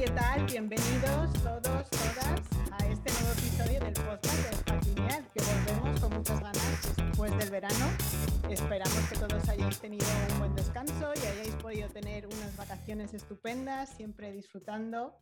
¿qué tal? Bienvenidos todos, todas a este nuevo episodio del podcast de Genial, que volvemos con muchas ganas después del verano. Esperamos que todos hayáis tenido un buen descanso y hayáis podido tener unas vacaciones estupendas, siempre disfrutando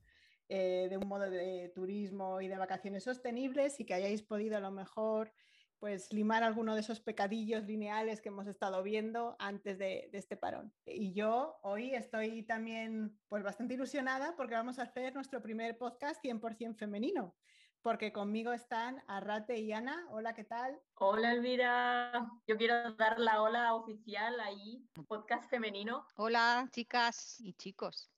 eh, de un modo de turismo y de vacaciones sostenibles y que hayáis podido a lo mejor pues limar alguno de esos pecadillos lineales que hemos estado viendo antes de, este parón. Y yo hoy estoy también pues bastante ilusionada porque vamos a hacer nuestro primer podcast 100% femenino, porque conmigo están Arrate y Ana. Hola, ¿qué tal? Hola, Elvira. Yo quiero dar la hola oficial ahí, podcast femenino. Hola, chicas y chicos.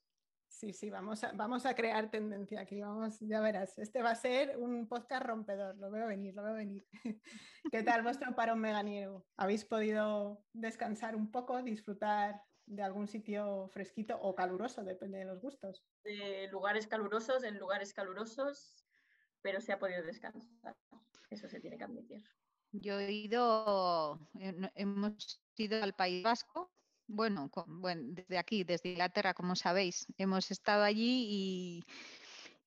Sí, sí, vamos a, vamos a crear tendencia aquí, vamos, ya verás. Este va a ser un podcast rompedor, lo veo venir, lo veo venir. ¿Qué tal vuestro parón meganiego? ¿Habéis podido descansar un poco, disfrutar de algún sitio fresquito o caluroso, depende de los gustos? De lugares calurosos, en lugares calurosos, pero se ha podido descansar, eso se tiene que admitir. Yo he ido, hemos ido al País Vasco bueno, bueno, desde aquí, desde Inglaterra, como sabéis, hemos estado allí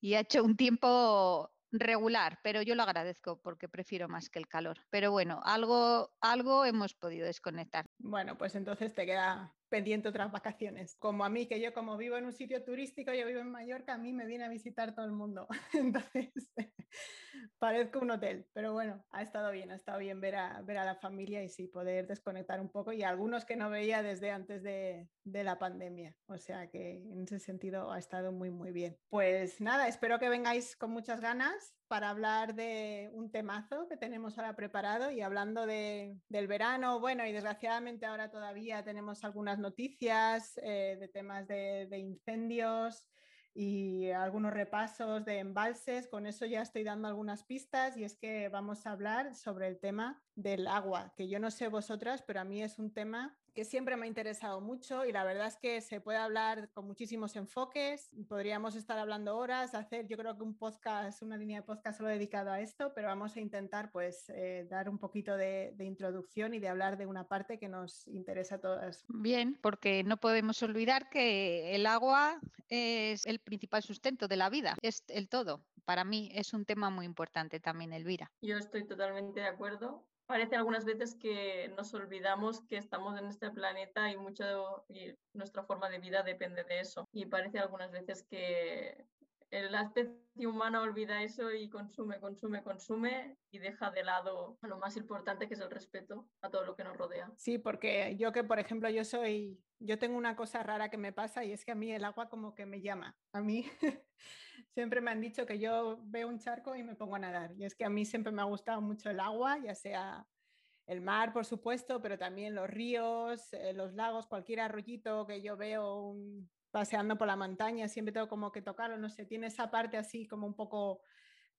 y, ha hecho un tiempo regular, pero yo lo agradezco porque prefiero más que el calor. Pero bueno, algo, algo hemos podido desconectar. Bueno, pues entonces te queda pendiente otras vacaciones. Como a mí, que yo como vivo en un sitio turístico, yo vivo en Mallorca, a mí me viene a visitar todo el mundo. Entonces, parezco un hotel, pero bueno, ha estado bien, ha estado bien ver a, ver a la familia y sí, poder desconectar un poco y algunos que no veía desde antes de, de la pandemia. O sea que en ese sentido ha estado muy, muy bien. Pues nada, espero que vengáis con muchas ganas para hablar de un temazo que tenemos ahora preparado y hablando de, del verano, bueno, y desgraciadamente ahora todavía tenemos algunas noticias eh, de temas de incendios y algunos repasos de embalses. Con eso ya estoy dando algunas pistas y es que vamos a hablar sobre el tema del agua, que yo no sé vosotras, pero a mí es un tema que siempre me ha interesado mucho y la verdad es que se puede hablar con muchísimos enfoques. Podríamos estar hablando horas, hacer yo creo que un podcast, una línea de podcast solo dedicado a esto, pero vamos a intentar pues eh, dar un poquito de, de, introducción y de hablar de una parte que nos interesa a todas. Bien, porque no podemos olvidar que el agua es el principal sustento de la vida, es el todo. Para mí es un tema muy importante también, Elvira. Yo estoy totalmente de acuerdo parece algunas veces que nos olvidamos que estamos en este planeta y mucho y nuestra forma de vida depende de eso. Y parece algunas veces que la especie humana olvida eso y consume, consume, consume y deja de lado lo más importante que es el respeto a todo lo que nos rodea. Sí, porque yo que, por ejemplo, yo soy, yo tengo una cosa rara que me pasa y es que a mí el agua como que me llama. A mí siempre me han dicho que yo veo un charco y me pongo a nadar. Y es que a mí siempre me ha gustado mucho el agua, ya sea el mar, por supuesto, pero también los ríos, eh, los lagos, cualquier arroyito que yo veo paseando por la montaña, siempre tengo como que tocarlo, no sé, tiene esa parte así como un poco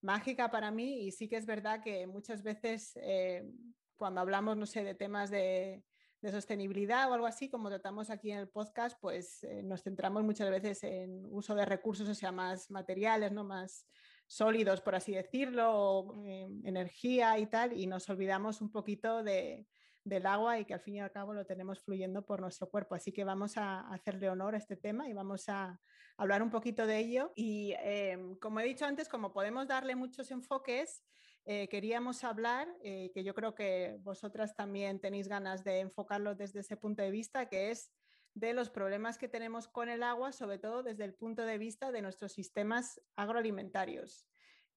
mágica para mí y sí que es verdad que muchas veces eh, cuando hablamos, no sé, de temas de, de sostenibilidad o algo así, como tratamos aquí en el podcast, pues eh, nos centramos muchas veces en uso de recursos, o sea, más materiales, ¿no? más sólidos, por así decirlo, eh, energía y tal, y nos olvidamos un poquito de, del agua y que al fin y al cabo lo tenemos fluyendo por nuestro cuerpo. Así que vamos a hacerle honor a este tema y vamos a hablar un poquito de ello. Y eh, como he dicho antes, como podemos darle muchos enfoques, eh, queríamos hablar, eh, que yo creo que vosotras también tenéis ganas de enfocarlo desde ese punto de vista, que es de los problemas que tenemos con el agua, sobre todo desde el punto de vista de nuestros sistemas agroalimentarios.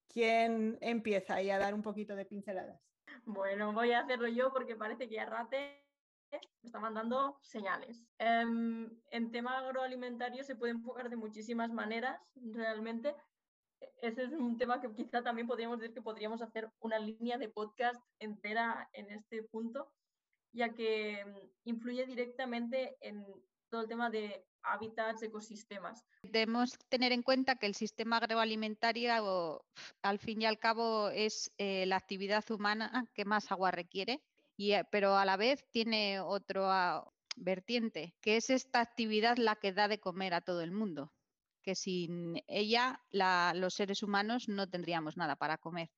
¿Quién empieza ahí a dar un poquito de pinceladas? Bueno, voy a hacerlo yo porque parece que Arrate me está mandando señales. Em, en tema agroalimentario se puede enfocar de muchísimas maneras, realmente, ese es un tema que quizá también podríamos decir que podríamos hacer una línea de podcast entera en este punto, ya que mm, influye directamente en todo el tema de hábitats, ecosistemas. Debemos tener en cuenta que el sistema agroalimentario, al fin y al cabo, es eh, la actividad humana que más agua requiere, eh, pero a la vez tiene otro vertiente, que es esta actividad la que da de comer a todo el mundo que sin ella los seres humanos no tendríamos nada para comer.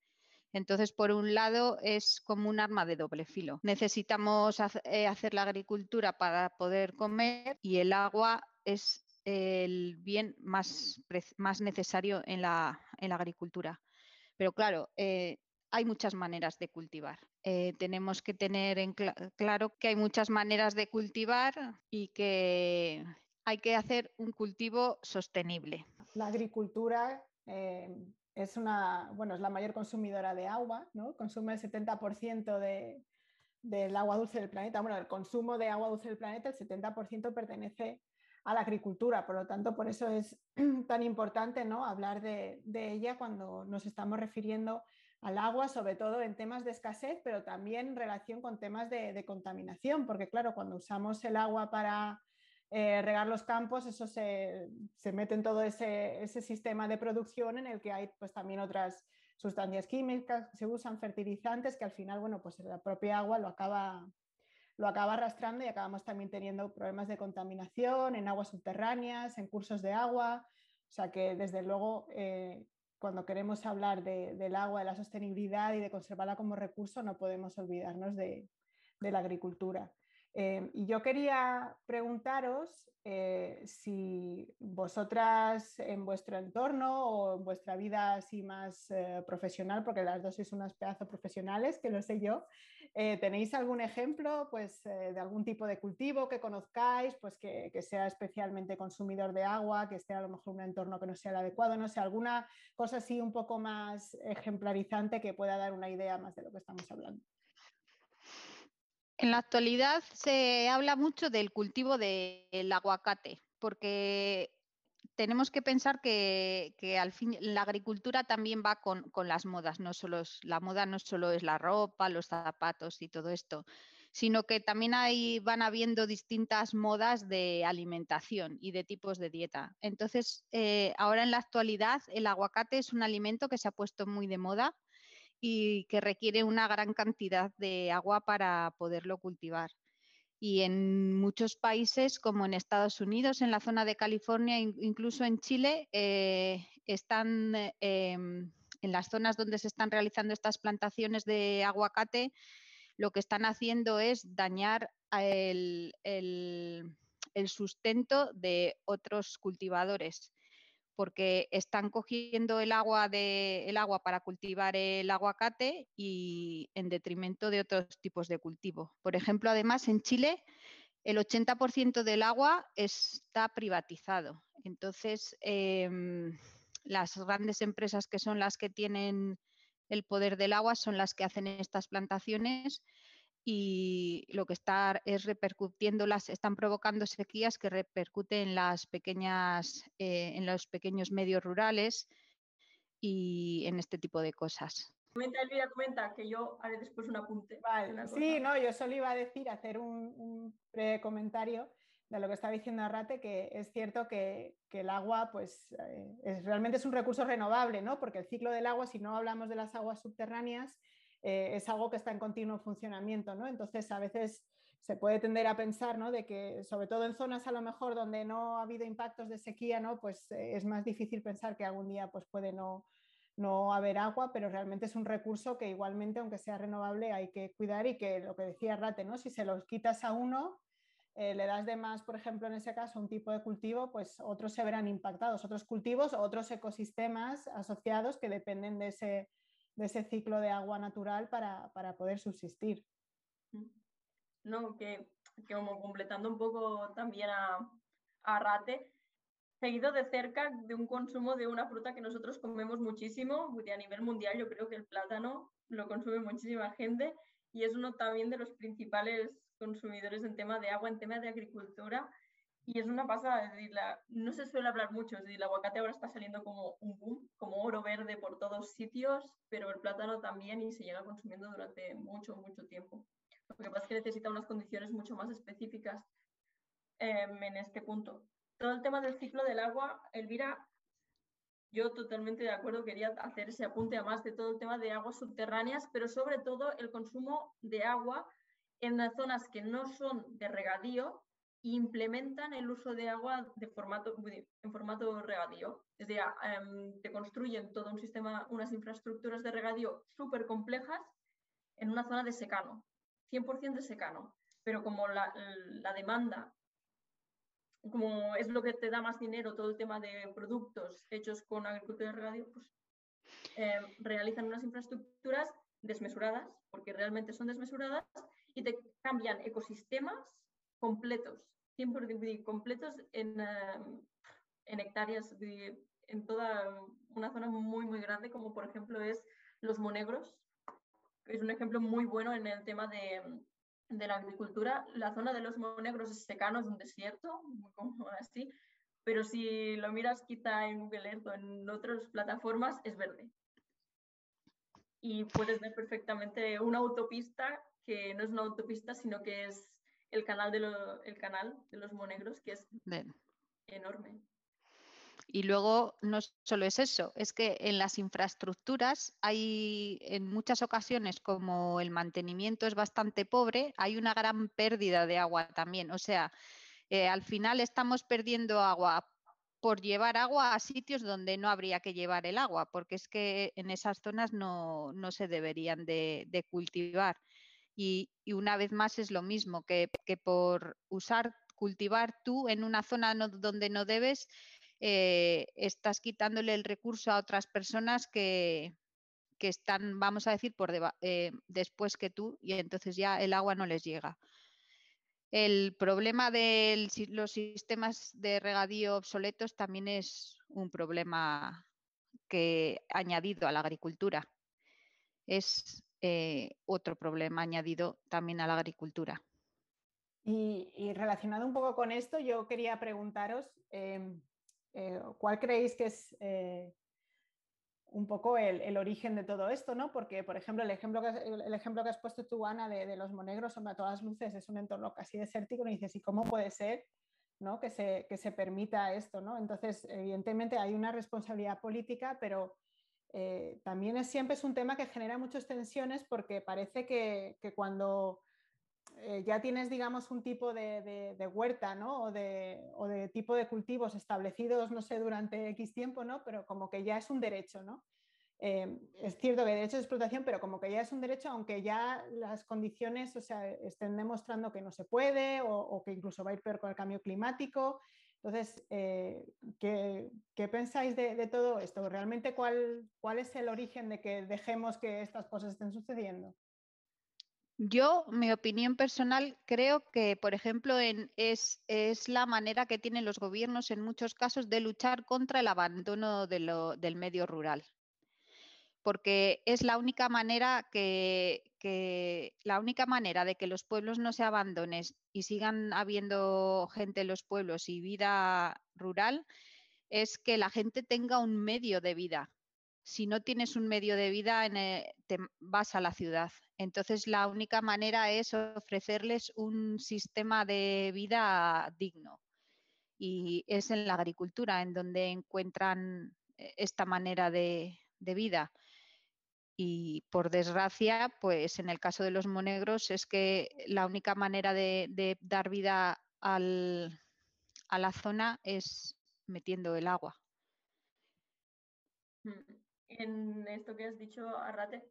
Entonces, por un lado, es como un arma de doble filo. Necesitamos eh, hacer la agricultura para poder comer y el agua es el bien más, más necesario en la, en la, agricultura. Pero claro, eh, hay muchas maneras de cultivar. Eh, tenemos que tener en claro que hay muchas maneras de cultivar y que hay que hacer un cultivo sostenible. La agricultura eh, es, una, bueno, es la mayor consumidora de agua, ¿no? consume el 70% de, del agua dulce del planeta. Bueno, el consumo de agua dulce del planeta, el 70% pertenece a la agricultura. Por lo tanto, por eso es tan importante ¿no? hablar de, ella cuando nos estamos refiriendo al agua, sobre todo en temas de escasez, pero también en relación con temas de, contaminación, porque claro, cuando usamos el agua para eh, regar los campos, eso se, mete en todo ese, ese, sistema de producción en el que hay pues, también otras sustancias químicas, se usan fertilizantes que al final, bueno, pues la propia agua lo acaba, lo acaba arrastrando y acabamos también teniendo problemas de contaminación en aguas subterráneas, en cursos de agua. O sea que desde luego eh, cuando queremos hablar del agua, de la sostenibilidad y de conservarla como recurso, no podemos olvidarnos de la agricultura. Em, y yo quería preguntaros eh, si vosotras en vuestro entorno o en vuestra vida así más eh, profesional, porque las dos sois unas pedazos profesionales, que lo sé yo, eh, ¿tenéis algún ejemplo pues, de algún tipo de cultivo que conozcáis, pues que, que, sea especialmente consumidor de agua, que esté a lo mejor un entorno que no sea el adecuado, no sé, alguna cosa así un poco más ejemplarizante que pueda dar una idea más de lo que estamos hablando? En la actualidad se habla mucho del cultivo del aguacate, porque tenemos que pensar que, al fin la agricultura también va con, las modas, no solo la moda no solo es la ropa, los zapatos y todo esto, sino que también hay, van habiendo distintas modas de alimentación y de tipos de dieta. Entonces, eh, ahora en la actualidad el aguacate es un alimento que se ha puesto muy de moda y que requiere una gran cantidad de agua para poderlo cultivar. Y en muchos países, como en Estados Unidos, en la zona de California, incluso en Chile, eh, están em, en las zonas donde se están realizando estas plantaciones de aguacate, lo que están haciendo es dañar el sustento de otros cultivadores porque están cogiendo el agua, para cultivar el aguacate y en detrimento de otros tipos de cultivo. Por ejemplo, además en Chile el 80% del agua está privatizado. Entonces, em, las grandes empresas que son las que tienen el poder del agua son las que hacen estas plantaciones y lo que está es repercutiendo las, están provocando sequías que repercuten en las pequeñas, eh, en los pequeños medios rurales y en este tipo de cosas. Comenta Elvira, comenta que yo haré después un apunte. sí, no, yo solo iba a decir, hacer un, un comentario de lo que está diciendo Arrate, que es cierto que, que el agua pues, eh, es, realmente es un recurso renovable, ¿no? porque el ciclo del agua, si no hablamos de las aguas subterráneas, eh, es algo que está en continuo funcionamiento, ¿no? Entonces, a veces se puede tender a pensar, ¿no? De que, sobre todo en zonas a lo mejor donde no ha habido impactos de sequía, ¿no? Pues eh, es más difícil pensar que algún día pues, puede no, no haber agua, pero realmente es un recurso que igualmente, aunque sea renovable, hay que cuidar y que lo que decía Rate, ¿no? Si se los quitas a uno, eh, le das de más, por ejemplo, en ese caso, un tipo de cultivo, pues otros se verán impactados, otros cultivos, otros ecosistemas asociados que dependen de ese, de ese ciclo de agua natural para, poder subsistir. No, que, como completando un poco también a, a Rate, seguido de cerca de un consumo de una fruta que nosotros comemos muchísimo, a nivel mundial yo creo que el plátano lo consume muchísima gente y es uno también de los principales consumidores en tema de agua, en tema de agricultura y es una pasada, es decir, no se suele hablar mucho, es decir, el aguacate ahora está saliendo como un boom, como oro verde por todos sitios, pero el plátano también y se llega consumiendo durante mucho, mucho tiempo. Lo que pasa es que necesita unas condiciones mucho más específicas em, en este punto. Todo el tema del ciclo del agua, Elvira, yo totalmente de acuerdo, quería hacer ese apunte además de todo el tema de aguas subterráneas, pero sobre todo el consumo de agua en las zonas que no son de regadío, implementan el uso de agua de formato, en formato regadío. Es decir, em, te construyen todo un sistema, unas infraestructuras de regadío súper complejas en una zona de secano, 100% de secano. Pero como la, demanda como es lo que te da más dinero todo el tema de productos hechos con agricultura y regadío, pues eh, realizan unas infraestructuras desmesuradas, porque realmente son desmesuradas, y te cambian ecosistemas completos, 100% completos en, en hectáreas, en toda una zona muy, muy grande, como por ejemplo es los monegros, que es un ejemplo muy bueno en el tema de, de la agricultura. La zona de los monegros es secano, es un desierto, así, pero si lo miras quizá en Google Earth o en otras plataformas, es verde. Y puedes ver perfectamente una autopista que no es una autopista, sino que es el canal de, el canal de los monegros, que es enorme. Y luego no solo es eso, es que en las infraestructuras hay en muchas ocasiones como el mantenimiento es bastante pobre, hay una gran pérdida de agua también. O sea, eh, al final estamos perdiendo agua por llevar agua a sitios donde no habría que llevar el agua, porque es que en esas zonas no, se deberían de, cultivar. Y, una vez más es lo mismo, que, por usar, cultivar tú en una zona donde no debes, eh, estás quitándole el recurso a otras personas que, están, vamos a decir, por eh, después que tú, y entonces ya el agua no les llega. El problema de los sistemas de regadío obsoletos también es un problema que añadido a la agricultura. Es eh, otro problema añadido también a la agricultura. Y, relacionado un poco con esto, yo quería preguntaros em, eh, cuál creéis que es eh, un poco el, origen de todo esto, ¿no? Porque, por ejemplo, el ejemplo que, el ejemplo que has puesto tú, Ana, de, los monegros, a todas luces es un entorno casi desértico, y dices, ¿y cómo puede ser ¿no? que, se, que se permita esto, ¿no? Entonces, evidentemente hay una responsabilidad política, pero eh, también es, siempre es un tema que genera muchas tensiones porque parece que, que cuando eh, ya tienes, digamos, un tipo de, huerta, ¿no? O de, tipo de cultivos establecidos, no sé, durante X tiempo, ¿no? Pero como que ya es un derecho, ¿no? Eh, es cierto que derecho de explotación, pero como que ya es un derecho, aunque ya las condiciones, o sea, estén demostrando que no se puede o, que incluso va a ir peor con el cambio climático. Entonces, eh, ¿qué, pensáis de, todo esto? ¿Realmente cuál, cuál es el origen de que dejemos que estas cosas estén sucediendo? Yo, mi opinión personal, creo que, por ejemplo, es, la manera que tienen los gobiernos en muchos casos de luchar contra el abandono del medio rural. Porque es la única manera que, la única manera de que los pueblos no se abandonen y sigan habiendo gente en los pueblos y vida rural es que la gente tenga un medio de vida. Si no tienes un medio de vida, te vas a la ciudad entonces, la única manera es ofrecerles un sistema de vida digno. Y es en la agricultura en donde encuentran eh, esta manera de, vida. Y por desgracia, pues en el caso de los monegros es que la única manera de, dar vida a la zona es metiendo el agua. Mm en esto que has dicho, Arrate,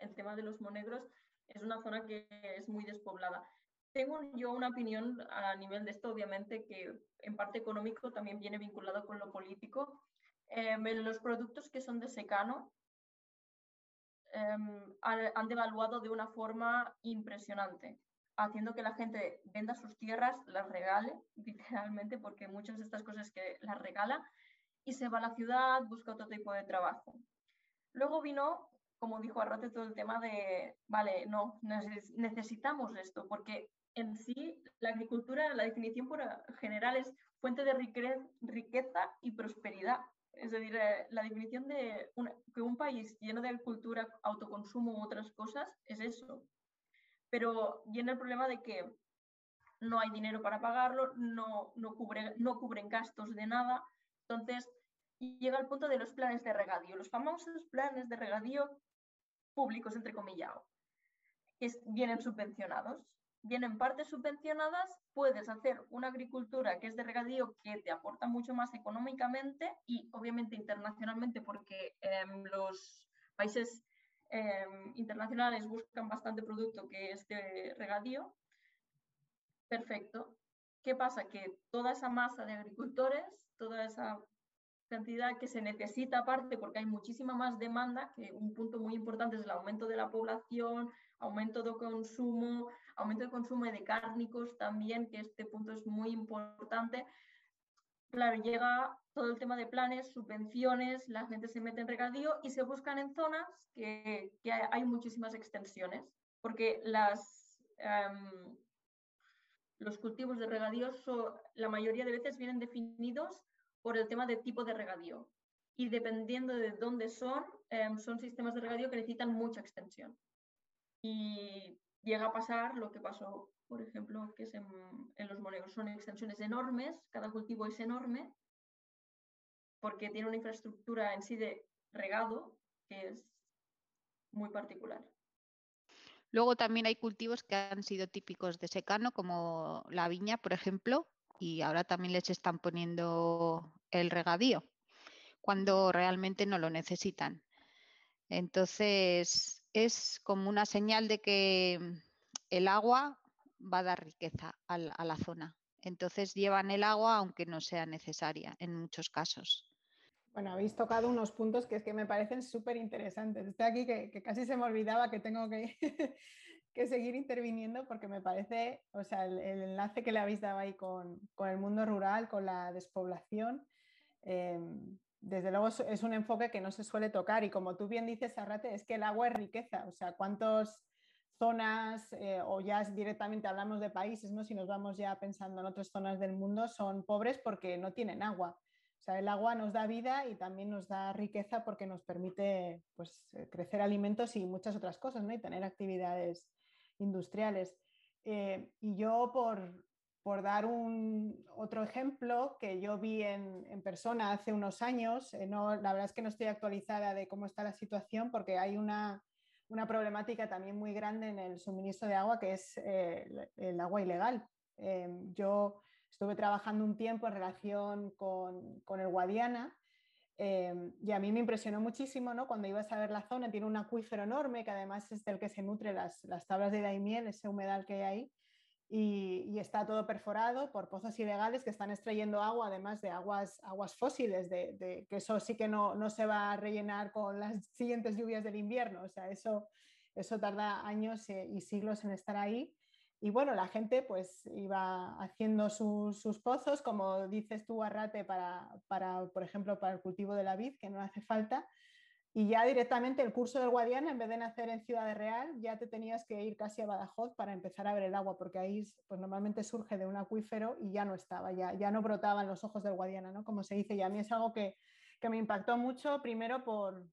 el tema de los monegros es una zona que es muy despoblada. Tengo yo una opinión a nivel de esto, obviamente, que en parte económico también viene vinculado con lo político. Em, los productos que son de secano em, han, devaluado de una forma impresionante, haciendo que la gente venda sus tierras, las regale, literalmente, porque muchas de estas cosas que las regala y se va a la ciudad, busca otro tipo de trabajo. Luego vino, como dijo Arrate, todo el tema de, vale, no, necesitamos esto, porque en sí la agricultura, la definición por general es fuente de riqueza y prosperidad. Es decir, eh, la definición de que un país lleno de agricultura, autoconsumo u otras cosas es eso. Pero viene el problema de que no hay dinero para pagarlo, no, no, cubre, no cubren gastos de nada. Entonces, llega al punto de los planes de regadío, los famosos planes de regadío públicos, entre comillas, que vienen subvencionados. Vienen partes subvencionadas, puedes hacer una agricultura que es de regadío que te aporta mucho más económicamente y obviamente internacionalmente porque em, los países em, internacionales buscan bastante producto que es de regadío. Perfecto. ¿qué pasa? Que toda esa masa de agricultores, toda esa cantidad que se necesita aparte, porque hay muchísima más demanda, que un punto muy importante es el aumento de la población, aumento de consumo, aumento de consumo de cárnicos también, que este punto es muy importante. Claro, llega todo el tema de planes, subvenciones, la gente se mete en regadío y se buscan en zonas que, hay muchísimas extensiones, porque las, em, los cultivos de regadío la mayoría de veces vienen definidos por el tema de tipo de regadío. Y dependiendo de dónde son, em, son sistemas de regadío que necesitan mucha extensión. Y llega a pasar lo que pasó, por ejemplo, que en, en los monegros son extensiones enormes, cada cultivo es enorme, porque tiene una infraestructura en sí de regado que es muy particular. Luego también hay cultivos que han sido típicos de secano, como la viña, por ejemplo, y ahora también les están poniendo el regadío cuando realmente no lo necesitan. Entonces, es como una señal de que el agua va a dar riqueza a la zona. Entonces llevan el agua aunque no sea necesaria en muchos casos. Bueno, habéis tocado unos puntos que es que me parecen súper interesantes. Estoy aquí que, casi se me olvidaba que tengo que, que, seguir interviniendo porque me parece, o sea, el, enlace que le habéis dado ahí con, con, el mundo rural, con la despoblación, em, desde luego es un enfoque que no se suele tocar y como tú bien dices, Arrate, es que el agua es riqueza, o sea, cuántas zonas eh, o ya directamente hablamos de países, ¿no? si nos vamos ya pensando en otras zonas del mundo, son pobres porque no tienen agua sea, el agua nos da vida y también nos da riqueza porque nos permite pues, eh, crecer alimentos y muchas otras cosas, ¿no? Y tener actividades industriales. Eh, y yo, por, dar un, otro ejemplo que yo vi en, persona hace unos años, eh, la verdad es que no estoy actualizada de cómo está la situación porque hay una, problemática también muy grande en el suministro de agua que es el agua ilegal. yo Estuve trabajando un tiempo en relación con, el Guadiana em, y a mí me impresionó muchísimo ¿no? cuando ibas a ver la zona, tiene un acuífero enorme que además es del que se nutre las, las tablas de Daimiel, ese humedal que hay ahí, y, está todo perforado por pozos ilegales que están extrayendo agua, además de aguas, aguas fósiles, de, que eso sí que no, no, se va a rellenar con las siguientes lluvias del invierno, o sea, eso, eso tarda años eh, y siglos en estar ahí. Y bueno, la gente pues iba haciendo sus, pozos, como dices tú, Arrate, para, para, por ejemplo, para el cultivo de la vid, que no hace falta. Y ya directamente el curso del Guadiana, en vez de nacer en Ciudad Real, ya te tenías que ir casi a Badajoz para empezar a ver el agua, porque ahí pues, normalmente surge de un acuífero y ya no estaba, ya, ya no brotaban los ojos del Guadiana, ¿no? como se dice. Y a mí es algo que, que me impactó mucho, primero por,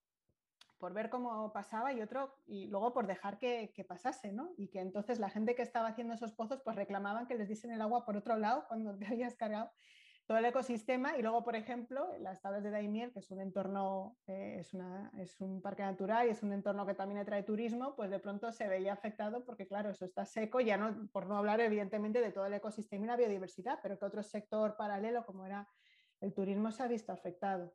por ver cómo pasaba y otro, y luego por dejar que, pasase, ¿no? Y que entonces la gente que estaba haciendo esos pozos pues reclamaban que les diesen el agua por otro lado cuando te habías cargado todo el ecosistema y luego, por ejemplo, las tablas de Daimiel, que es un entorno, eh, es, una, es, un parque natural y es un entorno que también atrae turismo, pues de pronto se veía afectado porque, claro, eso está seco, ya no, por no hablar evidentemente de todo el ecosistema y la biodiversidad, pero que otro sector paralelo como era el turismo se ha visto afectado.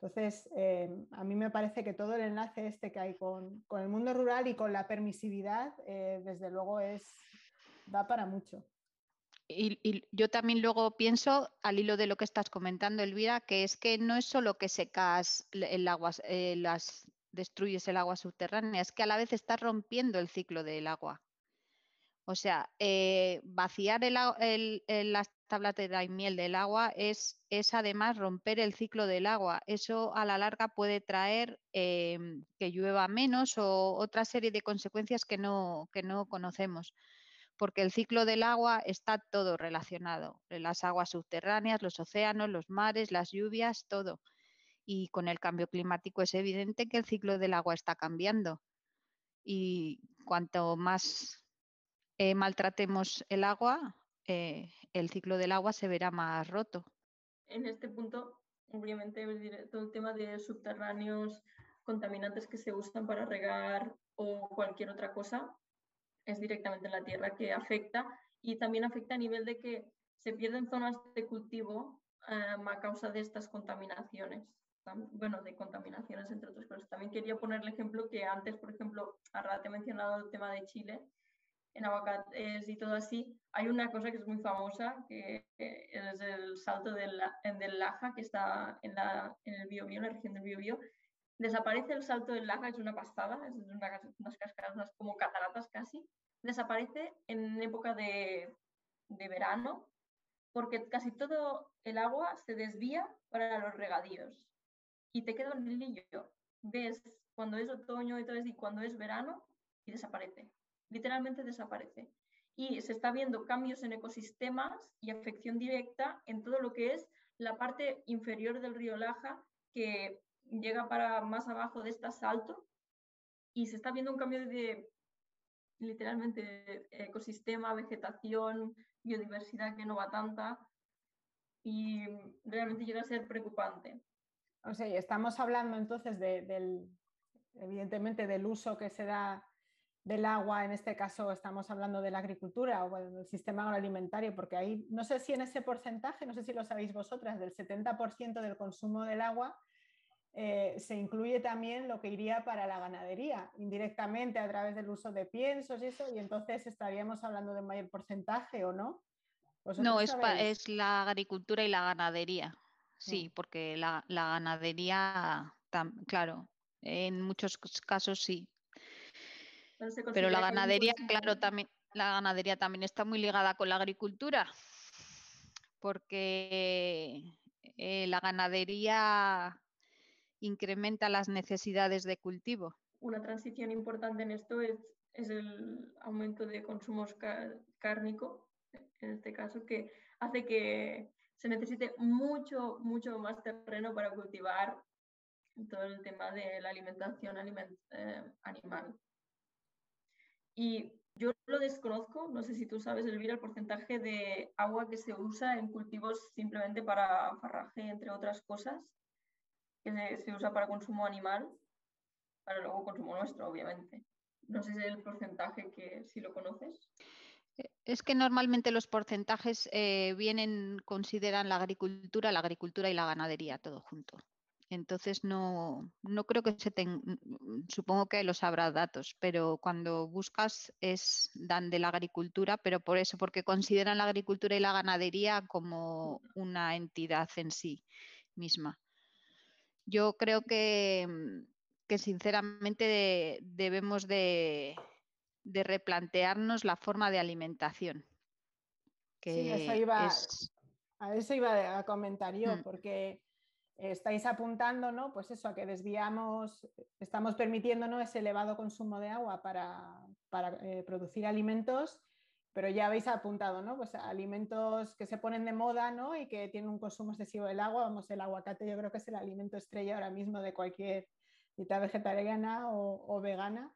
Entonces, eh, a mí me parece que todo el enlace este que hay con, el mundo rural y con la permisividad, eh, desde luego, es, da para mucho. Y, yo también luego pienso, al hilo de lo que estás comentando, Elvira, que es que no es solo que secas el agua, eh, las, destruyes el agua subterránea, es que a la vez estás rompiendo el ciclo del agua. O sea, vaciar el, las tablas de miel del agua es, es, además romper el ciclo del agua. Eso a la larga puede traer em, que llueva menos o otra serie de consecuencias que no, que no conocemos, porque el ciclo del agua está todo relacionado. Las aguas subterráneas, los océanos, los mares, las lluvias, todo. Y con el cambio climático es evidente que el ciclo del agua está cambiando. Y cuanto más eh, maltratemos el agua, eh, el ciclo del agua se verá más roto. En este punto, obviamente, todo el tema de subterráneos, contaminantes que se usan para regar o cualquier otra cosa, es directamente en la tierra que afecta y también afecta a nivel de que se pierden zonas de cultivo em, a causa de estas contaminaciones. Bueno, de contaminaciones entre otras cosas. También quería poner el ejemplo que antes, por ejemplo, ahora te he mencionado el tema de Chile en aguacates y todo así, hay una cosa que es muy famosa, que es el salto del, del Laja, que está en, la, en el Biobío, en la región del Biobío. Desaparece el salto del Laja, es una pasada, es unas cascadas, como cataratas casi. Desaparece en época de, de verano, porque casi todo el agua se desvía para los regadíos y te queda un hilillo. Ves cuando es otoño y, todo y cuando es verano y desaparece. Literalmente desaparece. Y se está viendo cambios en ecosistemas y afección directa en todo lo que es la parte inferior del río Laja, que llega para más abajo de este salto, y se está viendo un cambio de literalmente ecosistema, vegetación, biodiversidad que no va tanta y realmente llega a ser preocupante. O sea, estamos hablando entonces del, evidentemente del uso que se da del agua, en este caso estamos hablando de la agricultura o del sistema agroalimentario, porque ahí, no sé si en ese porcentaje, no sé si lo sabéis vosotras, del 70% del consumo del agua eh, se incluye también lo que iría para la ganadería, indirectamente a través del uso de piensos y eso, y entonces estaríamos hablando de mayor porcentaje o no. No, es, es, la agricultura y la ganadería, sí, porque la, ganadería, claro, en muchos casos sí. Pero la ganadería, claro, también, la ganadería también está muy ligada con la agricultura, porque eh, la ganadería incrementa las necesidades de cultivo. Una transición importante en esto es, el aumento de consumos cárnico, en este caso, que hace que se necesite mucho, mucho más terreno para cultivar todo el tema de la alimentación eh, animal. Y yo lo desconozco, no sé si tú sabes, Elvira, el porcentaje de agua que se usa en cultivos simplemente para farraje, entre otras cosas que se, usa para consumo animal, para luego consumo nuestro, obviamente. No sé si es el porcentaje que si lo conoces. Eh, es que normalmente los porcentajes eh, vienen, consideran la agricultura, la agricultura y la ganadería todo junto. Entonces no, no creo que se tenga, supongo que los habrá datos, pero cuando buscas es dan de la agricultura, pero por eso, porque consideran la agricultura y la ganadería como una entidad en sí misma. Yo creo que, mm, sinceramente debemos de, replantearnos la forma de alimentación. sí, eso iba, a eso iba a comentar yo, mm. porque estáis apuntando, ¿no? Pues eso, a que desviamos, estamos permitiéndonos ese elevado consumo de agua para, eh, producir alimentos pero ya habéis apuntado, ¿no? Pues alimentos que se ponen de moda, ¿no? Y que tienen un consumo excesivo del agua. Vamos, el aguacate yo creo que es el alimento estrella ahora mismo de cualquier dieta vegetariana o, vegana.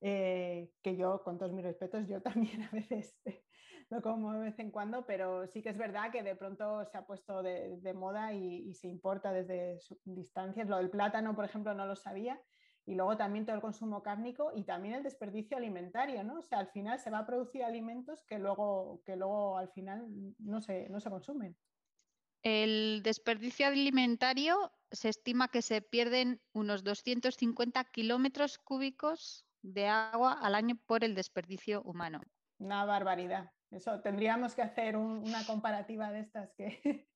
Eh, que yo, con todos mis respetos, yo también a veces lo como de vez en cuando, pero sí que es verdad que de pronto se ha puesto de, moda y, y, se importa desde distancias. Lo del plátano, por ejemplo, no lo sabía y luego también todo el consumo cárnico y también el desperdicio alimentario, ¿no? O sea, al final se va a producir alimentos que luego, que luego al final no se, no se consumen. El desperdicio alimentario se estima que se pierden unos 250 kilómetros cúbicos de agua al año por el desperdicio humano. Una barbaridad. Eso tendríamos que hacer una comparativa de estas que,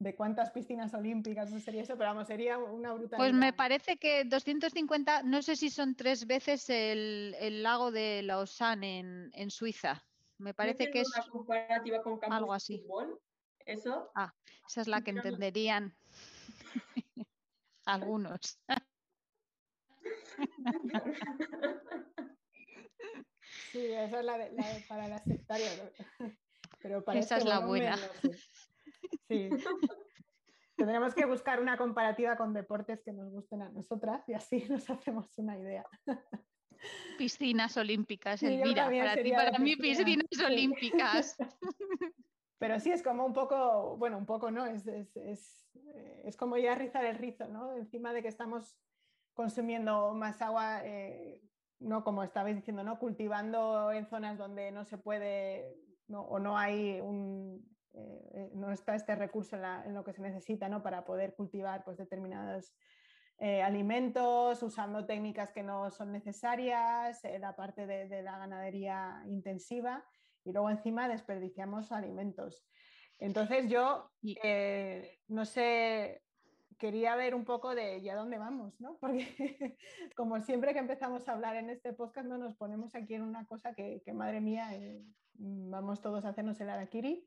de cuántas piscinas olímpicas, no sería eso, pero vamos, sería una brutalidad. Pues me parece que 250, no sé si son tres veces el, lago de Lausanne en, en Suiza. Me parece que es una comparativa con algo así. Fútbol? ¿Eso? Ah, esa es la que entenderían algunos. Sí, esa es la, de, para las sectarias. Pero esa es la buena. Sí. Tendremos que buscar una comparativa con deportes que nos gusten a nosotras y así nos hacemos una idea. Piscinas olímpicas, Elvira. Para ti, para mí, piscinas olímpicas. Pero sí, es como un poco, bueno, un poco, ¿no? Es, es, es, como ya rizar el rizo, ¿no? Encima de que estamos consumiendo más agua, eh, no como estabais diciendo, ¿no? Cultivando en zonas donde no se puede o no hay un, eh, no está este recurso en, lo que se necesita ¿no? para poder cultivar pues, determinados eh, alimentos, usando técnicas que no son necesarias, eh, la parte de, la ganadería intensiva y luego encima desperdiciamos alimentos. Entonces yo, eh, no sé, quería ver un poco de ya dónde vamos, ¿no? Porque como siempre que empezamos a hablar en este podcast, no nos ponemos aquí en una cosa que, que madre mía, vamos todos a hacernos el araquiri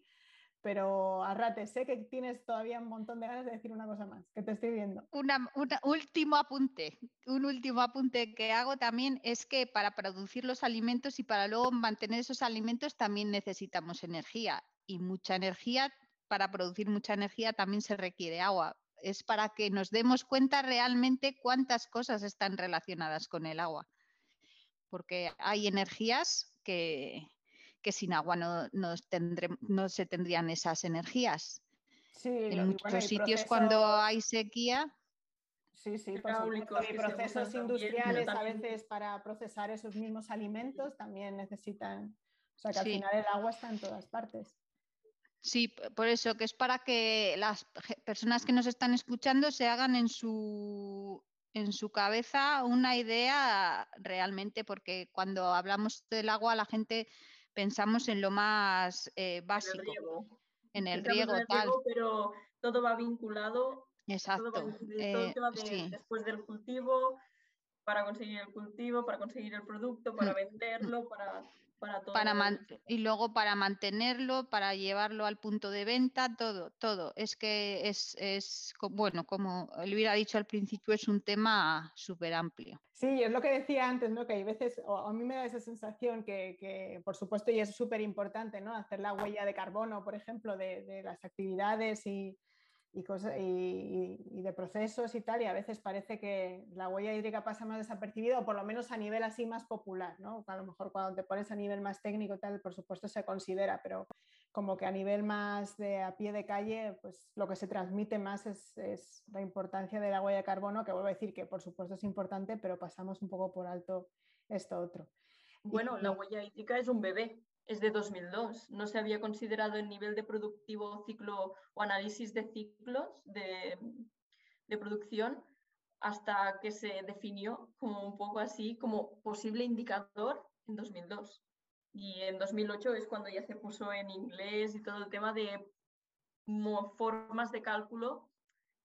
pero Arrate, sé que tienes todavía un montón de ganas de decir una cosa más, que te estoy viendo. un último apunte, un último apunte que hago también es que para producir los alimentos y para luego mantener esos alimentos también necesitamos energía y mucha energía, para producir mucha energía también se requiere agua. Es para que nos demos cuenta realmente cuántas cosas están relacionadas con el agua, porque hay energías que, que sin agua no, no se tendrían esas energías. Sí, en muchos sitios cuando hay sequía. Sí, sí, por procesos industriales a veces para procesar esos mismos alimentos también necesitan, o sea que al final el agua está en todas partes. Sí, por eso, que es para que las personas que nos están escuchando se hagan en su, en su cabeza una idea realmente, porque cuando hablamos del agua la gente pensamos en lo más eh, básico, en el riego, tal. pero todo va vinculado. Exacto. Todo, eh, después del cultivo, para conseguir el cultivo, para conseguir el producto, para mm, mm. venderlo, para para y luego para mantenerlo, para llevarlo al punto de venta, todo, todo. Es que es, es bueno, como le hubiera dicho al principio, es un tema súper amplio. Sí, es lo que decía antes, ¿no? Que hay veces, a mí me da esa sensación que, que por supuesto, y es súper importante, ¿no? Hacer la huella de carbono, por ejemplo, de, de las actividades y, y, cosas, y, de procesos y tal, y a veces parece que la huella hídrica pasa más desapercibida, o por lo menos a nivel así más popular, ¿no? A lo mejor cuando te pones a nivel más técnico tal, por supuesto se considera, pero como que a nivel más de a pie de calle, pues lo que se transmite más es, es la importancia de la huella de carbono, que vuelvo a decir que por supuesto es importante, pero pasamos un poco por alto esto otro. Bueno, la huella hídrica es un bebé, es de 2002. No se había considerado el nivel de productivo ciclo o análisis de ciclos de, producción hasta que se definió como un poco así como posible indicador en 2002. Y en 2008 es cuando ya se puso en inglés y todo el tema de formas de cálculo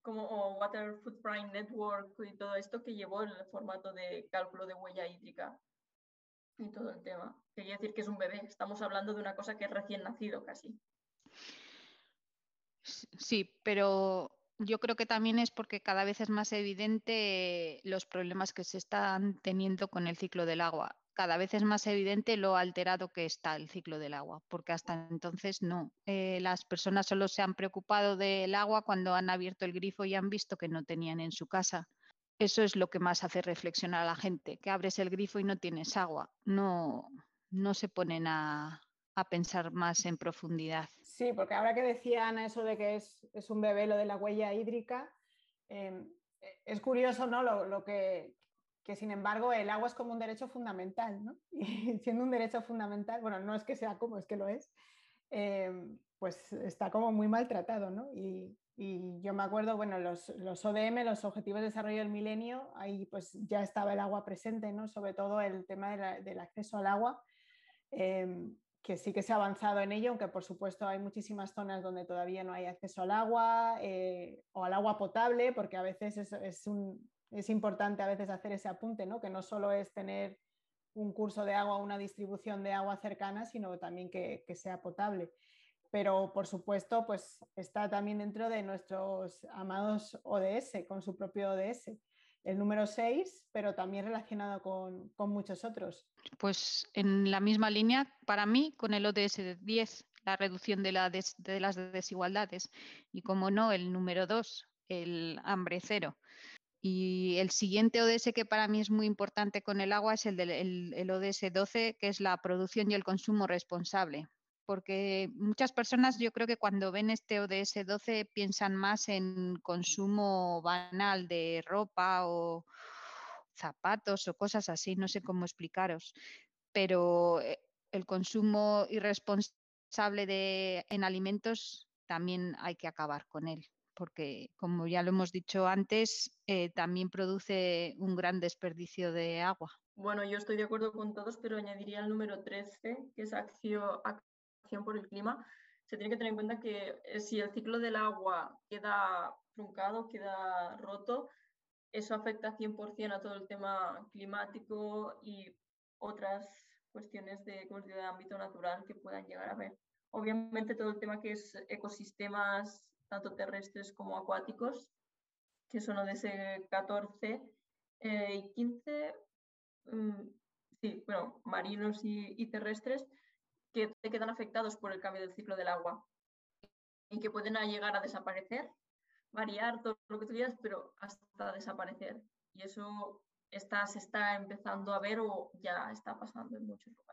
como Water Footprint Network y todo esto que llevó el formato de cálculo de huella hídrica y todo el tema. Quería decir que es un bebé, estamos hablando de una cosa que es recién nacido casi. Sí, pero yo creo que también es porque cada vez es más evidente los problemas que se están teniendo con el ciclo del agua. Cada vez es más evidente lo alterado que está el ciclo del agua, porque hasta entonces no. Eh, las personas solo se han preocupado del agua cuando han abierto el grifo y han visto que no tenían en su casa eso es lo que más hace reflexionar a la gente, que abres el grifo y no tienes agua. No, no se ponen a, pensar más en profundidad. Sí, porque ahora que decía Ana eso de que es, un bebé lo de la huella hídrica, em, es curioso ¿no? lo, que, que, sin embargo el agua es como un derecho fundamental, ¿no? Y siendo un derecho fundamental, bueno, no es que sea como, es que lo es, em, pues está como muy maltratado, ¿no? Y, yo me acuerdo, bueno, los, ODM, los Objetivos de Desarrollo del Milenio, ahí pues ya estaba el agua presente, ¿no? Sobre todo el tema del acceso al agua, em, que sí que se ha avanzado en ello, aunque por supuesto hay muchísimas zonas donde todavía no hay acceso al agua eh, o al agua potable, porque a veces es, es, importante a veces hacer ese apunte, ¿no? Que no solo es tener un curso de agua, una distribución de agua cercana, sino también que, sea potable pero por supuesto pues está también dentro de nuestros amados ODS, con su propio ODS. El número 6, pero también relacionado con, muchos otros. Pues en la misma línea, para mí, con el ODS 10, la reducción de, las desigualdades. Y como no, el número 2, el hambre cero. Y el siguiente ODS que para mí es muy importante con el agua es el del el ODS 12, que es la producción y el consumo responsable porque muchas personas yo creo que cuando ven este ODS 12 piensan más en consumo banal de ropa o zapatos o cosas así, no sé cómo explicaros, pero eh, el consumo irresponsable de, en alimentos también hay que acabar con él, porque como ya lo hemos dicho antes, eh, también produce un gran desperdicio de agua. Bueno, yo estoy de acuerdo con todos, pero añadiría el número 13, que es acción, acción por el clima. Se tiene que tener en cuenta que eh, si el ciclo del agua queda truncado, queda roto, eso afecta 100% a todo el tema climático y otras cuestiones de, de ámbito natural que puedan llegar a ver. Obviamente todo el tema que es ecosistemas tanto terrestres como acuáticos, que son de ese 14 eh, y 15, mm, sí, bueno, marinos y, terrestres, que quedan afectados por el cambio del ciclo del agua y que pueden llegar a desaparecer, variar todo lo que tú quieras, pero hasta desaparecer. Y eso está, se está empezando a ver o ya está pasando en muchos lugares.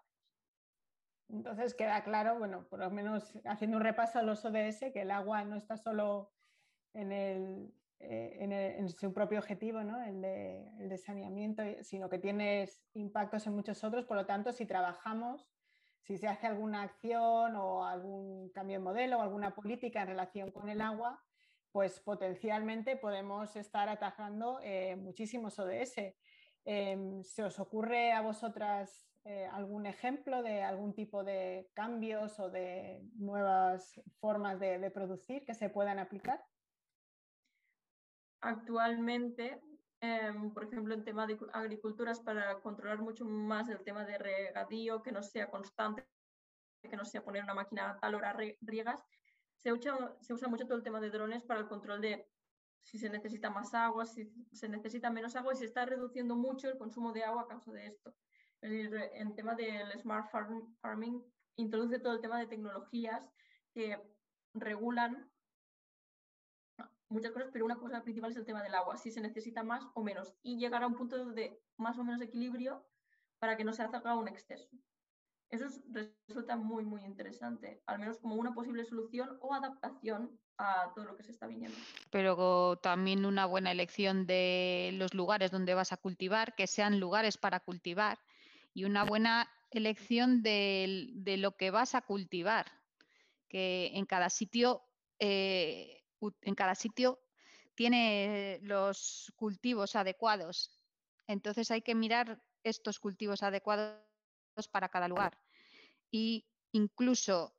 Entonces queda claro, bueno, por lo menos haciendo un repaso a los ODS, que el agua no está solo en, eh, su propio objetivo, ¿no? el, de, el de saneamiento, sino que tiene impactos en muchos otros. Por lo tanto, si trabajamos, si se hace alguna acción o algún cambio de modelo o alguna política en relación con el agua, pues potencialmente podemos estar atajando eh, muchísimos ODS. Em, ¿Se os ocurre a vosotras eh, algún ejemplo de algún tipo de cambios o de nuevas formas de, producir que se puedan aplicar? Actualmente, em, por ejemplo, en tema de agriculturas, para controlar mucho más el tema de regadío, que no sea constante, que no sea poner una máquina a tal hora riegas, se usa, se usa mucho todo el tema de drones para el control de si se necesita más agua, si se necesita menos agua y se está reduciendo mucho el consumo de agua a causa de esto. En tema del smart farming, introduce todo el tema de tecnologías que regulan muchas cosas, pero una cosa principal es el tema del agua, si se necesita más o menos, y llegar a un punto de más o menos equilibrio para que no se haga un exceso. Eso resulta muy, muy interesante, al menos como una posible solución o adaptación a todo lo que se está viniendo. Pero también una buena elección de los lugares donde vas a cultivar, que sean lugares para cultivar y una buena elección de, lo que vas a cultivar, que en cada sitio, eh, en cada sitio tiene los cultivos adecuados. Entonces hay que mirar estos cultivos adecuados para cada lugar. Y incluso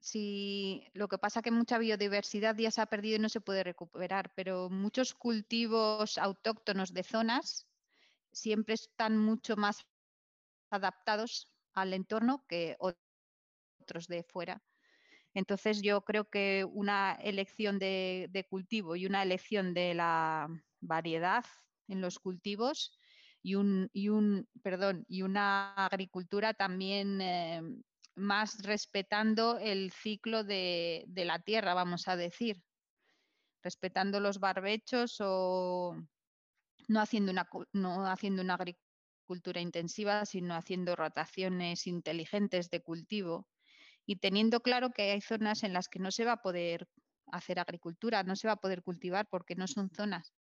si lo que pasa que mucha biodiversidad ya se ha perdido y no se puede recuperar, pero muchos cultivos autóctonos de zonas siempre están mucho más adaptados al entorno que otros de fuera. Entonces yo creo que una elección de, cultivo y una elección de la variedad en los cultivos y un, y un perdón, y una agricultura también eh, más respetando el ciclo de, la tierra, vamos a decir, respetando los barbechos o no haciendo una, no haciendo una agricultura cultura intensiva, sino haciendo rotaciones inteligentes de cultivo y teniendo claro que hay zonas en las que no se va a poder hacer agricultura, no se va a poder cultivar porque no son zonas.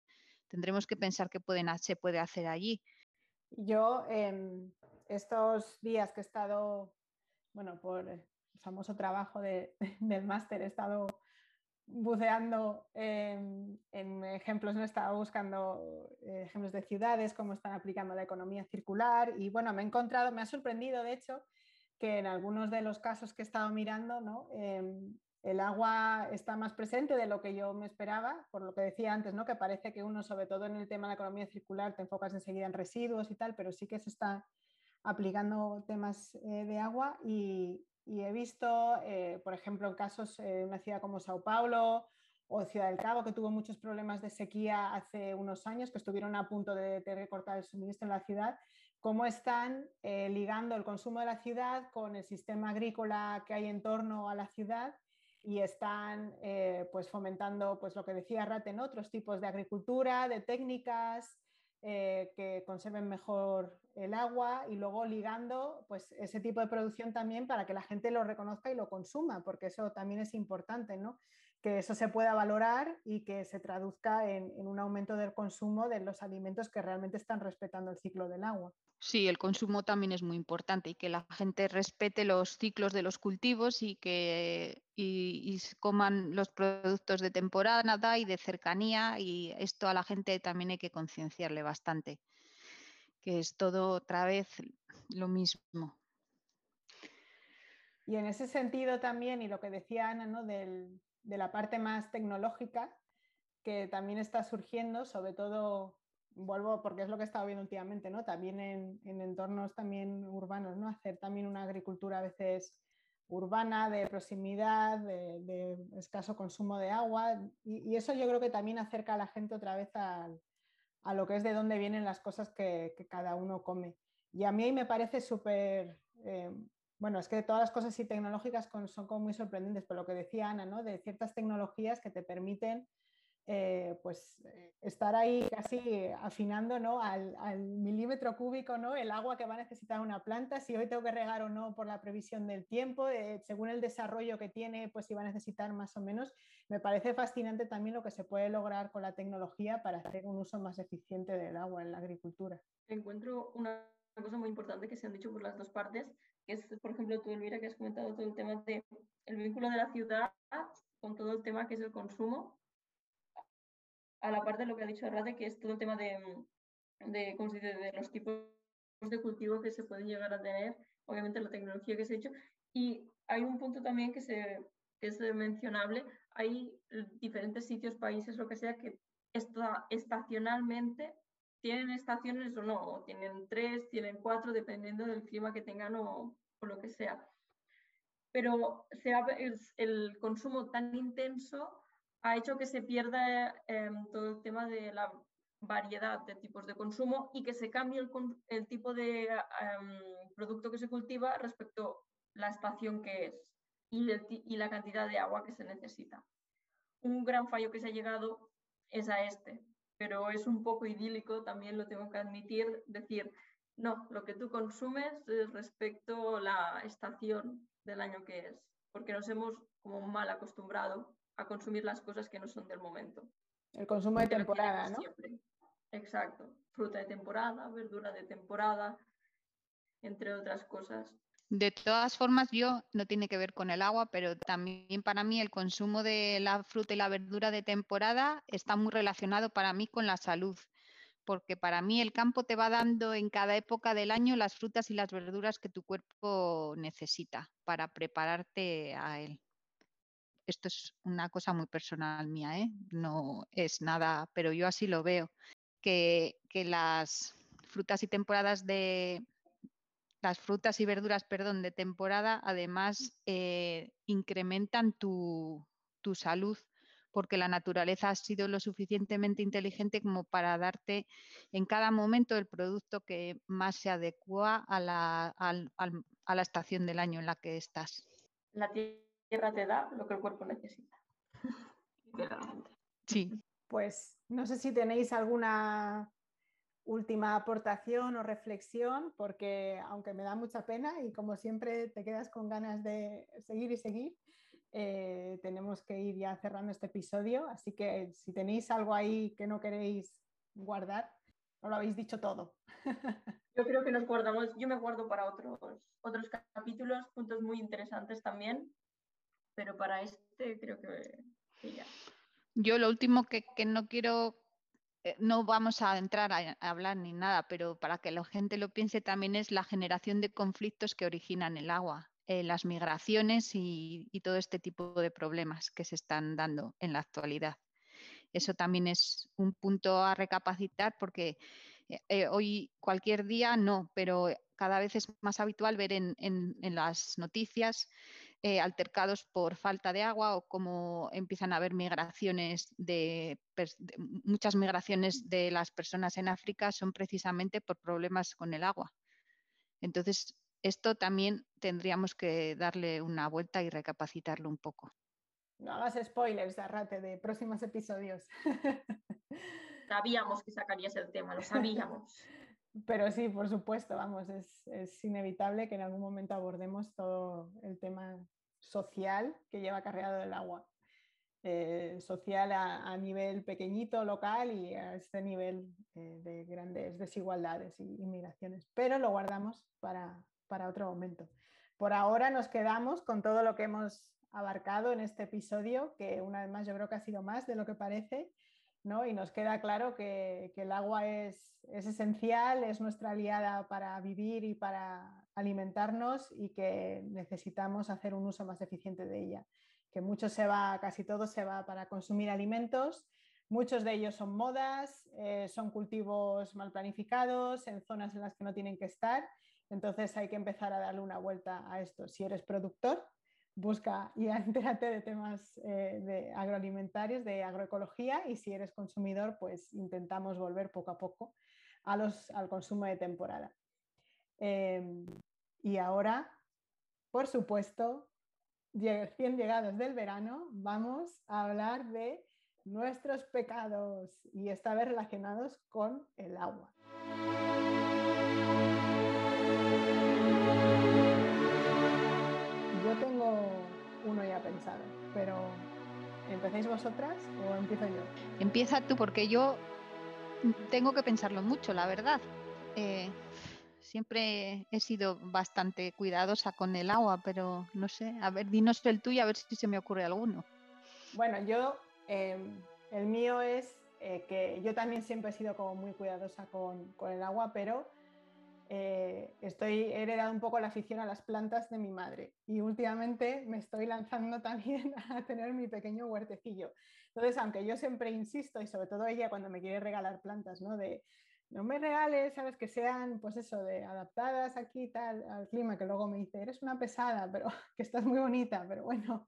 Tendremos que pensar qué se puede hacer allí. Yo en estos días que he estado, bueno, por el famoso trabajo de, del máster, he estado buceando en, ejemplos, no estaba buscando eh, ejemplos de ciudades, cómo están aplicando la economía circular y bueno, me he encontrado, me ha sorprendido de hecho que en algunos de los casos que he estado mirando, ¿no? Em, el agua está más presente de lo que yo me esperaba, por lo que decía antes, ¿no? que parece que uno, sobre todo en el tema de la economía circular, te enfocas enseguida en residuos y tal, pero sí que se está aplicando temas eh, de agua y, y he visto, eh, por ejemplo, en casos en una ciudad como Sao Paulo o Ciudad del Cabo, que tuvo muchos problemas de sequía hace unos años, que estuvieron a punto de tener que cortar el suministro en la ciudad, cómo están eh, ligando el consumo de la ciudad con el sistema agrícola que hay en torno a la ciudad y están eh, pues fomentando pues lo que decía Raten, otros tipos de agricultura, de técnicas, eh, que conserven mejor el agua y luego ligando pues, ese tipo de producción también para que la gente lo reconozca y lo consuma, porque eso también es importante. ¿no? Que eso se pueda valorar y que se traduzca en, un aumento del consumo de los alimentos que realmente están respetando el ciclo del agua. Sí, el consumo también es muy importante y que la gente respete los ciclos de los cultivos y que y, coman los productos de temporada y de cercanía y esto a la gente también hay que concienciarle bastante, que es todo otra vez lo mismo. Y en ese sentido también, y lo que decía Ana, ¿no? Del, de la parte más tecnológica que también está surgiendo, sobre todo, vuelvo porque es lo que he estado viendo últimamente, ¿no? También en, entornos también urbanos, ¿no? Hacer también una agricultura a veces urbana, de proximidad, de, escaso consumo de agua. Y, eso yo creo que también acerca a la gente otra vez a, lo que es de dónde vienen las cosas que, cada uno come. Y a mí me parece súper eh, bueno, es que todas las cosas y tecnológicas son como muy sorprendentes, por lo que decía Ana, ¿no? De ciertas tecnologías que te permiten eh, pues eh, estar ahí casi afinando ¿no? al, milímetro cúbico ¿no? el agua que va a necesitar una planta, si hoy tengo que regar o no por la previsión del tiempo, eh, según el desarrollo que tiene, pues si va a necesitar más o menos. Me parece fascinante también lo que se puede lograr con la tecnología para hacer un uso más eficiente del agua en la agricultura. Encuentro una cosa muy importante que se han dicho por las dos partes, que es, por ejemplo, tú, Elvira, que has comentado todo el tema de el vínculo de la ciudad con todo el tema que es el consumo, a la parte de lo que ha dicho Arrate, que es todo el tema de, de, de los tipos de cultivo que se pueden llegar a tener, obviamente la tecnología que se ha hecho, y hay un punto también que, se, que es mencionable, hay diferentes sitios, países, lo que sea, que está estacionalmente tienen estaciones o no, tienen tres, tienen cuatro, dependiendo del clima que tengan o, lo que sea. Pero se el, consumo tan intenso ha hecho que se pierda em, todo el tema de la variedad de tipos de consumo y que se cambie el, tipo de em, producto que se cultiva respecto a la estación que es y, y la cantidad de agua que se necesita. Un gran fallo que se ha llegado es a este, pero es un poco idílico, también lo tengo que admitir, decir, no, lo que tú consumes es respecto a la estación del año que es, porque nos hemos como mal acostumbrado a consumir las cosas que no son del momento. El consumo de temporada, ¿no? Exacto, fruta de temporada, verdura de temporada, entre otras cosas. De todas formas, yo no tiene que ver con el agua, pero también para mí el consumo de la fruta y la verdura de temporada está muy relacionado para mí con la salud, porque para mí el campo te va dando en cada época del año las frutas y las verduras que tu cuerpo necesita para prepararte a él. Esto es una cosa muy personal mía, ¿eh? no es nada, pero yo así lo veo, que, que las frutas y temporadas de, las frutas y verduras, perdón, de temporada, además eh, incrementan tu, salud porque la naturaleza ha sido lo suficientemente inteligente como para darte en cada momento el producto que más se adecua a la, a la estación del año en la que estás. La tierra te da lo que el cuerpo necesita. Sí. Pues no sé si tenéis alguna última aportación o reflexión, porque aunque me da mucha pena y como siempre te quedas con ganas de seguir y seguir, eh, tenemos que ir ya cerrando este episodio, así que si tenéis algo ahí que no queréis guardar, no lo habéis dicho todo. Yo creo que nos guardamos, yo me guardo para otros, otros capítulos, puntos muy interesantes también, pero para este creo que, ya. Yo lo último que, que no quiero no vamos a entrar a, hablar ni nada, pero para que la gente lo piense también es la generación de conflictos que originan el agua, eh, las migraciones y, todo este tipo de problemas que se están dando en la actualidad. Eso también es un punto a recapacitar porque eh, hoy cualquier día no, pero cada vez es más habitual ver en las noticias eh, altercados por falta de agua o cómo empiezan a haber migraciones de, muchas migraciones de las personas en África son precisamente por problemas con el agua. Entonces, esto también tendríamos que darle una vuelta y recapacitarlo un poco. No hagas spoilers, Arrate, de próximos episodios. Sabíamos que sacarías el tema, lo sabíamos. Pero sí, por supuesto, vamos, es, inevitable que en algún momento abordemos todo el tema social que lleva cargado del agua. eh, social a, nivel pequeñito, local y a este nivel eh, de grandes desigualdades y inmigraciones. Pero lo guardamos para, para otro momento. Por ahora nos quedamos con todo lo que hemos abarcado en este episodio, que una vez más yo creo que ha sido más de lo que parece, ¿no? y nos queda claro que, que el agua es, es, esencial, es nuestra aliada para vivir y para alimentarnos y que necesitamos hacer un uso más eficiente de ella. Que mucho se va, casi todo se va para consumir alimentos, muchos de ellos son modas, eh, son cultivos mal planificados, en zonas en las que no tienen que estar, entonces hay que empezar a darle una vuelta a esto. Si eres productor, busca y entérate de temas eh, de agroalimentarios, de agroecología y si eres consumidor, pues intentamos volver poco a poco a los, al consumo de temporada. Em, y ahora, por supuesto, recién llegados del verano, vamos a hablar de nuestros pecados y esta vez relacionados con el agua. Yo tengo uno ya pensado, pero ¿empecéis vosotras o empiezo yo? Empieza tú porque yo tengo que pensarlo mucho, la verdad. Eh, siempre he sido bastante cuidadosa con el agua, pero no sé, a ver, dinos el tuyo a ver si se me ocurre alguno. Bueno, yo, em, el mío es eh, que yo también siempre he sido como muy cuidadosa con, con el agua, pero eh, estoy, he heredado un poco la afición a las plantas de mi madre y últimamente me estoy lanzando también a tener mi pequeño huertecillo. Entonces, aunque yo siempre insisto, y sobre todo ella cuando me quiere regalar plantas, ¿no? De, no me regales, sabes, que sean, pues eso, de adaptadas aquí tal al clima, que luego me dice, eres una pesada, pero que estás muy bonita, pero bueno,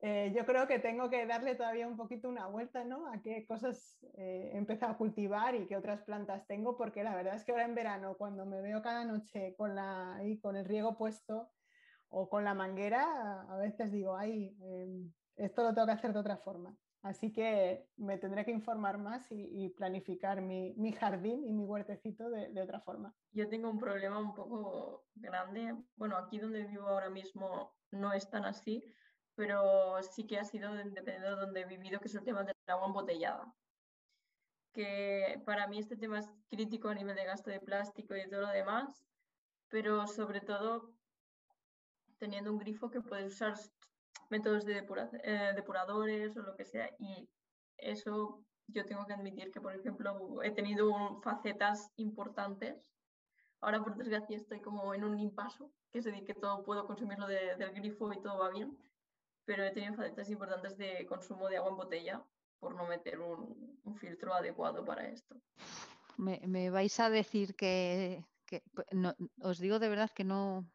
eh, yo creo que tengo que darle todavía un poquito una vuelta, ¿no? A qué cosas eh, he empezado a cultivar y qué otras plantas tengo, porque la verdad es que ahora en verano, cuando me veo cada noche con, la, con el riego puesto o con la manguera, a veces digo, ay, em, esto lo tengo que hacer de otra forma. Así que me tendré que informar más y, planificar mi, jardín y mi huertecito de, de, otra forma. Yo tengo un problema un poco grande. Bueno, aquí donde vivo ahora mismo no es tan así, pero sí que ha sido dependiendo de donde he vivido, que es el tema del agua embotellada. Que para mí este tema es crítico a nivel de gasto de plástico y todo lo demás, pero sobre todo teniendo un grifo que puedes usar métodos de eh, depuradores o lo que sea. Y eso yo tengo que admitir que, por ejemplo, he tenido facetas importantes. Ahora, por desgracia, estoy como en un impaso, que se dice que todo puedo consumirlo del grifo y todo va bien. Pero he tenido facetas importantes de consumo de agua en botella por no meter un, filtro adecuado para esto. Me, vais a decir que, os digo de verdad que no...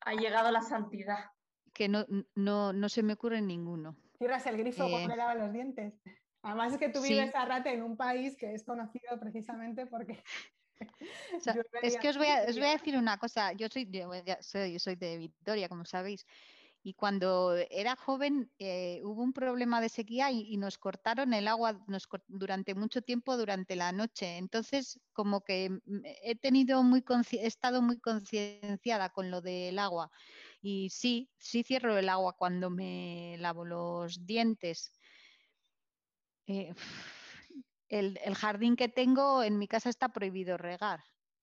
Ha llegado la santidad que no, no, no se me ocurre ninguno. Cierras el grifo cuando le eh, lavas los dientes. Además es que tú vives a Rate en un país que es conocido precisamente porque... es que os voy, a, os voy, a, decir una cosa, yo soy, yo soy, soy de Victoria, como sabéis, y cuando era joven eh, hubo un problema de sequía y, nos cortaron el agua durante mucho tiempo durante la noche. Entonces, como que he tenido muy he estado muy concienciada con lo del agua. Y sí, sí cierro el agua cuando me lavo los dientes. Eh, el, jardín que tengo en mi casa está prohibido regar.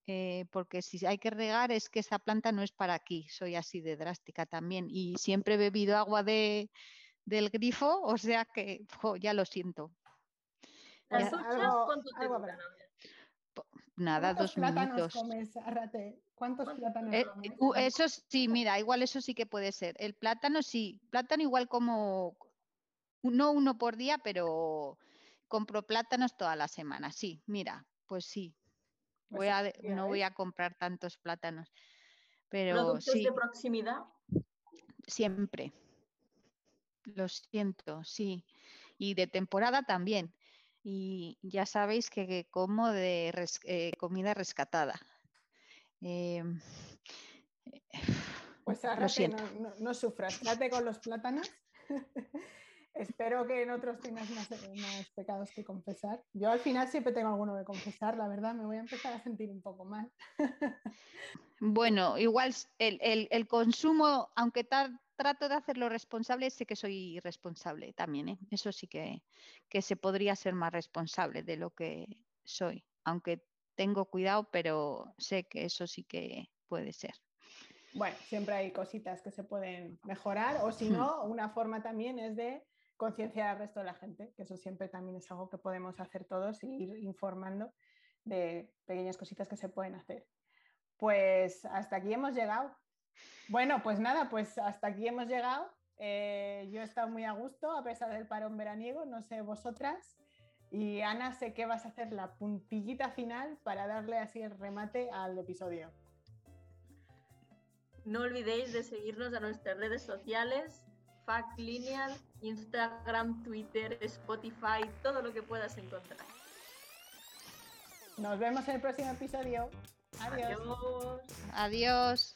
Eh, porque si hay que regar es que esa planta no es para aquí, soy así de drástica también y siempre he bebido agua de, del grifo, o sea que ya lo siento. ¿Las cuánto te Nada, dos plátanos Comes, ¿Cuántos plátanos eh, Eso sí, mira, igual eso sí que puede ser. El plátano sí, plátano igual como, no uno por día, pero compro plátanos toda la semana. Sí, mira, pues sí, pues no voy a comprar tantos plátanos. Pero ¿Productos sí, de proximidad? Siempre. Lo siento, sí. Y de temporada también. Y ya sabéis que, como de eh, comida rescatada. Em, pues ahora no, no, no, sufras, date con los plátanos. Espero que en otros tengas más, pecados que confesar. Yo al final siempre tengo alguno que confesar, la verdad, me voy a empezar a sentir un poco mal. bueno, igual el, consumo, aunque, trato de hacerlo responsable, sé que soy irresponsable también, ¿eh? Eso sí que, que se podría ser más responsable de lo que soy, aunque tengo cuidado, pero sé que eso sí que puede ser. Bueno, siempre hay cositas que se pueden mejorar o si no, una forma también es de concienciar al resto de la gente, que eso siempre también es algo que podemos hacer todos y ir informando de pequeñas cositas que se pueden hacer. Pues hasta aquí hemos llegado. Bueno, pues nada, pues hasta aquí hemos llegado. Eh, yo he estado muy a gusto a pesar del parón veraniego, no sé vosotras. Y Ana, sé que vas a hacer la puntillita final para darle así el remate al episodio. No olvidéis de seguirnos a nuestras redes sociales, FactLineal, Instagram, Twitter, Spotify, todo lo que puedas encontrar. Nos vemos en el próximo episodio. Adiós. Adiós. Adiós.